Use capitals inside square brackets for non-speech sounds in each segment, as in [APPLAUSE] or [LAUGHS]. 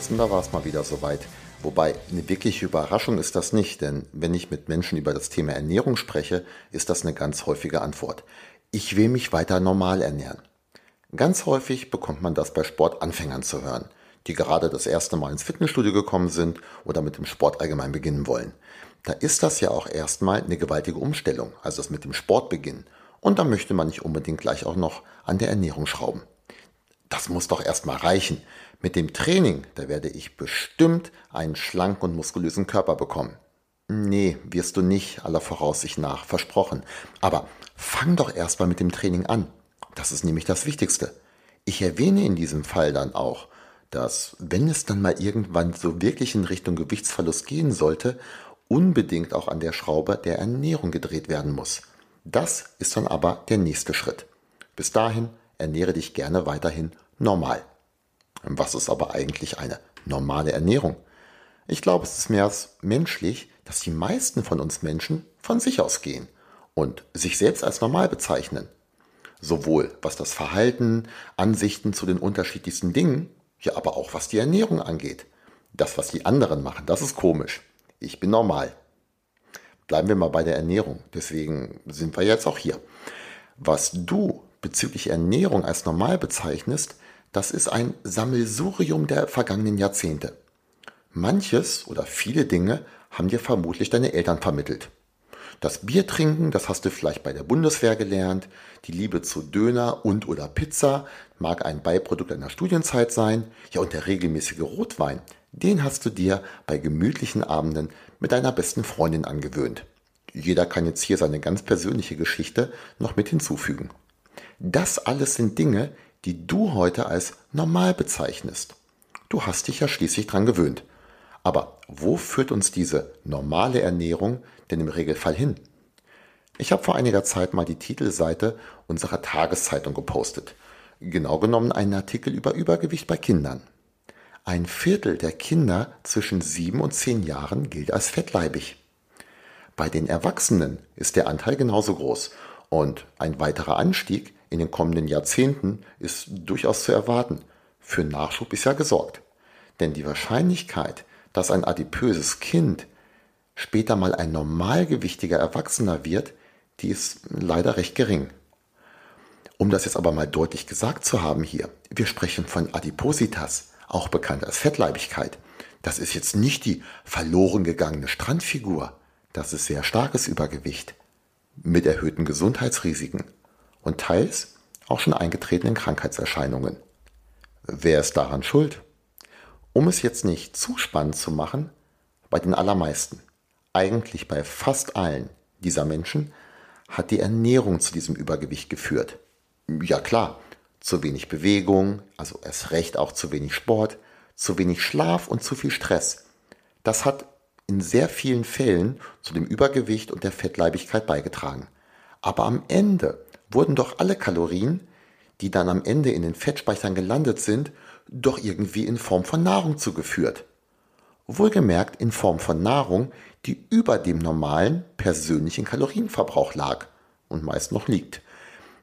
Ja, vor kurzem, da war es mal wieder soweit. Wobei eine wirkliche Überraschung ist das nicht, denn wenn ich mit Menschen über das Thema Ernährung spreche, ist das eine ganz häufige Antwort. Ich will mich weiter normal ernähren. Ganz häufig bekommt man das bei Sportanfängern zu hören, die gerade das erste Mal ins Fitnessstudio gekommen sind oder mit dem Sport allgemein beginnen wollen. Da ist das ja auch erstmal eine gewaltige Umstellung, also das mit dem Sport beginnen. Und da möchte man nicht unbedingt gleich auch noch an der Ernährung schrauben. Das muss doch erstmal reichen. Mit dem Training, da werde ich bestimmt einen schlanken und muskulösen Körper bekommen. Nee, wirst du nicht, aller Voraussicht nach, versprochen. Aber fang doch erstmal mit dem Training an. Das ist nämlich das Wichtigste. Ich erwähne in diesem Fall dann auch, dass wenn es dann mal irgendwann so wirklich in Richtung Gewichtsverlust gehen sollte, unbedingt auch an der Schraube der Ernährung gedreht werden muss. Das ist dann aber der nächste Schritt. Bis dahin ernähre dich gerne weiterhin normal. Was ist aber eigentlich eine normale Ernährung? Ich glaube, es ist mehr als menschlich, dass die meisten von uns Menschen von sich aus gehen und sich selbst als normal bezeichnen. Sowohl was das Verhalten, Ansichten zu den unterschiedlichsten Dingen, ja aber auch was die Ernährung angeht. Das, was die anderen machen, das ist komisch. Ich bin normal. Bleiben wir mal bei der Ernährung. Deswegen sind wir jetzt auch hier. Was du bezüglich Ernährung als normal bezeichnest, das ist ein Sammelsurium der vergangenen Jahrzehnte. Manches oder viele Dinge haben dir vermutlich deine Eltern vermittelt. Das Bier trinken, das hast du vielleicht bei der Bundeswehr gelernt. Die Liebe zu Döner und oder Pizza mag ein Beiprodukt einer Studienzeit sein. Ja, und der regelmäßige Rotwein, den hast du dir bei gemütlichen Abenden mit deiner besten Freundin angewöhnt. Jeder kann jetzt hier seine ganz persönliche Geschichte noch mit hinzufügen. Das alles sind Dinge, die du heute als normal bezeichnest. Du hast dich ja schließlich dran gewöhnt. Aber wo führt uns diese normale Ernährung denn im Regelfall hin? Ich habe vor einiger Zeit mal die Titelseite unserer Tageszeitung gepostet. Genau genommen einen Artikel über Übergewicht bei Kindern. Ein Viertel der Kinder zwischen sieben und zehn Jahren gilt als fettleibig. Bei den Erwachsenen ist der Anteil genauso groß und ein weiterer Anstieg in den kommenden Jahrzehnten ist durchaus zu erwarten. Für Nachschub ist ja gesorgt. Denn die Wahrscheinlichkeit, dass ein adipöses Kind später mal ein normalgewichtiger Erwachsener wird, die ist leider recht gering. Um das jetzt aber mal deutlich gesagt zu haben hier, wir sprechen von Adipositas, auch bekannt als Fettleibigkeit. Das ist jetzt nicht die verloren gegangene Strandfigur, das ist sehr starkes Übergewicht mit erhöhten Gesundheitsrisiken und teils auch schon eingetretenen Krankheitserscheinungen. Wer ist daran schuld? Um es jetzt nicht zu spannend zu machen, bei den allermeisten, eigentlich bei fast allen dieser Menschen, hat die Ernährung zu diesem Übergewicht geführt. Ja klar, zu wenig Bewegung, also erst recht auch zu wenig Sport, zu wenig Schlaf und zu viel Stress. Das hat in sehr vielen Fällen zu dem Übergewicht und der Fettleibigkeit beigetragen. Aber am Ende wurden doch alle Kalorien, die dann am Ende in den Fettspeichern gelandet sind, doch irgendwie in Form von Nahrung zugeführt. Wohlgemerkt in Form von Nahrung, die über dem normalen persönlichen Kalorienverbrauch lag und meist noch liegt.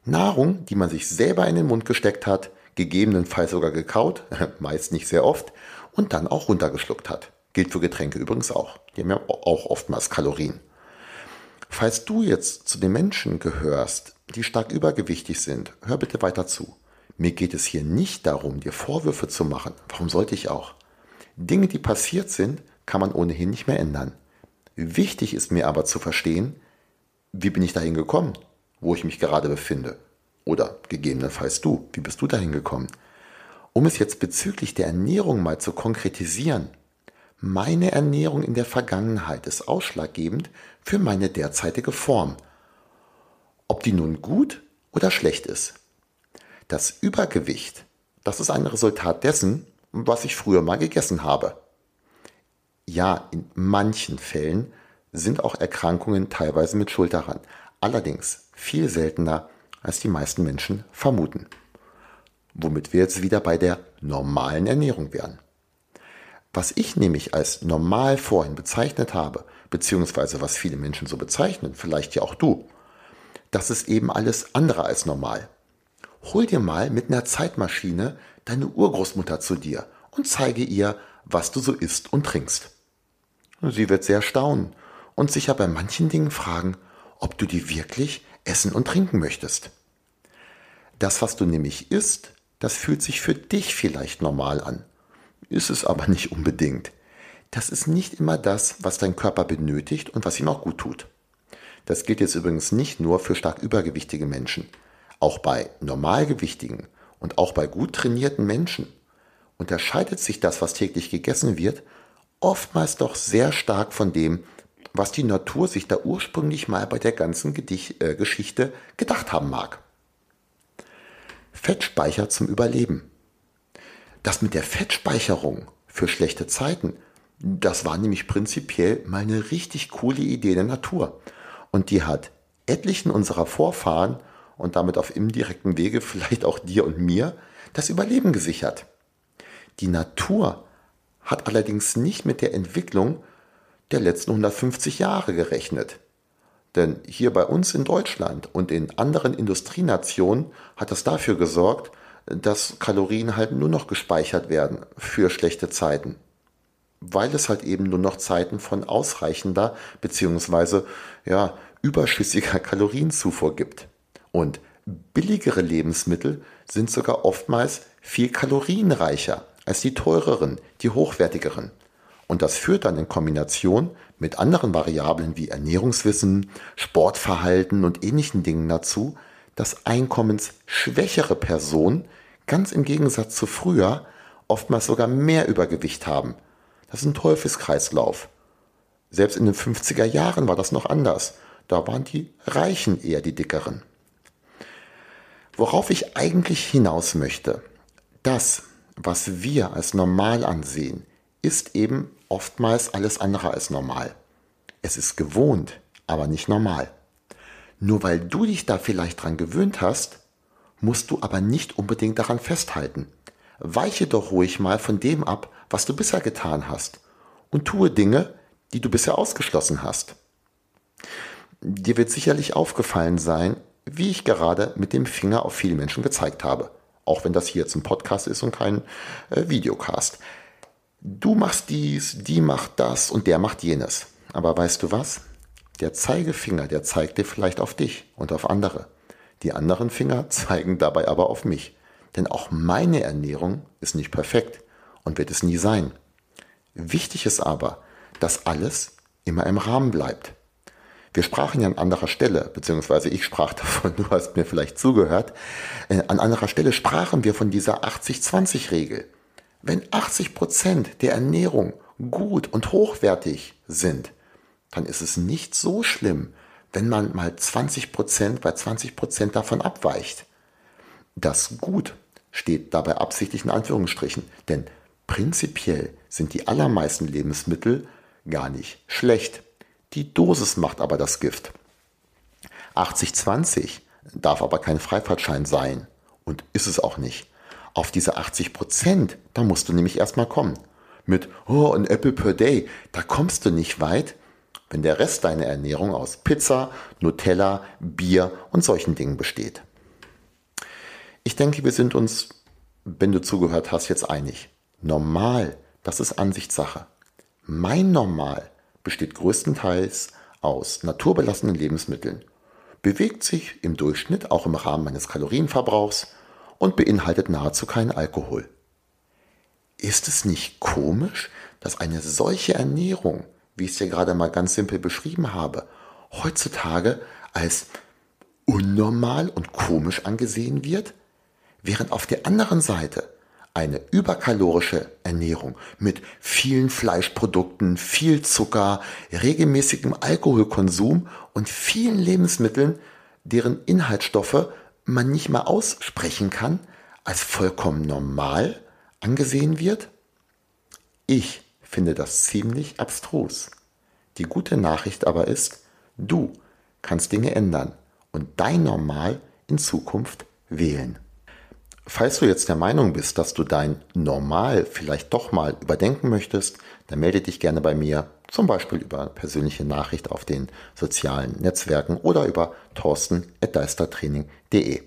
Nahrung, die man sich selber in den Mund gesteckt hat, gegebenenfalls sogar gekaut, [LAUGHS] meist nicht sehr oft, und dann auch runtergeschluckt hat. Gilt für Getränke übrigens auch. Die haben ja auch oftmals Kalorien. Falls du jetzt zu den Menschen gehörst, die stark übergewichtig sind, hör bitte weiter zu. Mir geht es hier nicht darum, dir Vorwürfe zu machen. Warum sollte ich auch? Dinge, die passiert sind, kann man ohnehin nicht mehr ändern. Wichtig ist mir aber zu verstehen, wie bin ich dahin gekommen, wo ich mich gerade befinde. Oder gegebenenfalls du, wie bist du dahin gekommen? Um es jetzt bezüglich der Ernährung mal zu konkretisieren, meine Ernährung in der Vergangenheit ist ausschlaggebend für meine derzeitige Form. Ob die nun gut oder schlecht ist. Das Übergewicht, das ist ein Resultat dessen, was ich früher mal gegessen habe. Ja, in manchen Fällen sind auch Erkrankungen teilweise mit Schuld daran. Allerdings viel seltener, als die meisten Menschen vermuten. Womit wir jetzt wieder bei der normalen Ernährung wären. Was ich nämlich als normal vorhin bezeichnet habe, beziehungsweise was viele Menschen so bezeichnen, vielleicht ja auch du, das ist eben alles andere als normal. Hol dir mal mit einer Zeitmaschine deine Urgroßmutter zu dir und zeige ihr, was du so isst und trinkst. Sie wird sehr staunen und sicher bei manchen Dingen fragen, ob du die wirklich essen und trinken möchtest. Das, was du nämlich isst, das fühlt sich für dich vielleicht normal an, ist es aber nicht unbedingt. Das ist nicht immer das, was dein Körper benötigt und was ihm auch gut tut. Das gilt jetzt übrigens nicht nur für stark übergewichtige Menschen. Auch bei normalgewichtigen und auch bei gut trainierten Menschen unterscheidet sich das, was täglich gegessen wird, oftmals doch sehr stark von dem, was die Natur sich da ursprünglich mal bei der ganzen Gedicht, äh, Geschichte gedacht haben mag. Fettspeicher zum Überleben. Das mit der Fettspeicherung für schlechte Zeiten, das war nämlich prinzipiell mal eine richtig coole Idee der Natur. Und die hat etlichen unserer Vorfahren und damit auf indirektem Wege vielleicht auch dir und mir das Überleben gesichert. Die Natur hat allerdings nicht mit der Entwicklung der letzten 150 Jahre gerechnet. Denn hier bei uns in Deutschland und in anderen Industrienationen hat das dafür gesorgt, dass Kalorien halt nur noch gespeichert werden für schlechte Zeiten. Weil es halt eben nur noch Zeiten von ausreichender bzw. ja, überschüssiger Kalorienzufuhr gibt. Und billigere Lebensmittel sind sogar oftmals viel kalorienreicher als die teureren, die hochwertigeren. Und das führt dann in Kombination mit anderen Variablen wie Ernährungswissen, Sportverhalten und ähnlichen Dingen dazu, dass einkommensschwächere Personen ganz im Gegensatz zu früher oftmals sogar mehr Übergewicht haben. Das ist ein Teufelskreislauf. Selbst in den 50er Jahren war das noch anders. Da waren die Reichen eher die dickeren. Worauf ich eigentlich hinaus möchte, das, was wir als normal ansehen, ist eben oftmals alles andere als normal. Es ist gewohnt, aber nicht normal. Nur weil du dich da vielleicht dran gewöhnt hast, musst du aber nicht unbedingt daran festhalten. Weiche doch ruhig mal von dem ab, was du bisher getan hast und tue Dinge, die du bisher ausgeschlossen hast. Dir wird sicherlich aufgefallen sein, wie ich gerade mit dem Finger auf viele Menschen gezeigt habe, auch wenn das hier jetzt ein Podcast ist und kein äh, Videocast. Du machst dies, die macht das und der macht jenes. Aber weißt du was? Der Zeigefinger, der zeigt dir vielleicht auf dich und auf andere. Die anderen Finger [LAUGHS] zeigen dabei aber auf mich. Denn auch meine Ernährung ist nicht perfekt und wird es nie sein. Wichtig ist aber, dass alles immer im Rahmen bleibt. Wir sprachen ja an anderer Stelle, beziehungsweise ich sprach [LAUGHS] davon, du hast mir vielleicht zugehört, äh, an anderer Stelle sprachen wir von dieser 80-20-Regel. Wenn 80 Prozent der Ernährung gut und hochwertig sind, dann ist es nicht so schlimm, wenn man mal 20 Prozent bei 20 Prozent davon abweicht. Das Gut steht dabei absichtlich in Anführungsstrichen, denn prinzipiell sind die allermeisten Lebensmittel gar nicht schlecht. Die Dosis macht aber das Gift. 80-20 darf aber kein Freifahrtschein sein und ist es auch nicht. Auf diese 80 Prozent, da musst du nämlich erstmal kommen. Mit, oh, ein Apple per Day, da kommst du nicht weit, wenn der Rest deiner Ernährung aus Pizza, Nutella, Bier und solchen Dingen besteht. Ich denke, wir sind uns, wenn du zugehört hast, jetzt einig. Normal, das ist Ansichtssache. Mein Normal besteht größtenteils aus naturbelassenen Lebensmitteln, bewegt sich im Durchschnitt auch im Rahmen meines Kalorienverbrauchs und beinhaltet nahezu keinen Alkohol. Ist es nicht komisch, dass eine solche Ernährung, wie ich es dir gerade mal ganz simpel beschrieben habe, heutzutage als unnormal und komisch angesehen wird, während auf der anderen Seite eine überkalorische Ernährung mit vielen Fleischprodukten, viel Zucker, regelmäßigem Alkoholkonsum und vielen Lebensmitteln, deren Inhaltsstoffe man nicht mal aussprechen kann, als vollkommen normal, angesehen wird? Ich finde das ziemlich abstrus. Die gute Nachricht aber ist, du kannst Dinge ändern und dein Normal in Zukunft wählen. Falls du jetzt der Meinung bist, dass du dein Normal vielleicht doch mal überdenken möchtest, dann melde dich gerne bei mir, zum Beispiel über persönliche Nachricht auf den sozialen Netzwerken oder über torsten.deistertraining.de.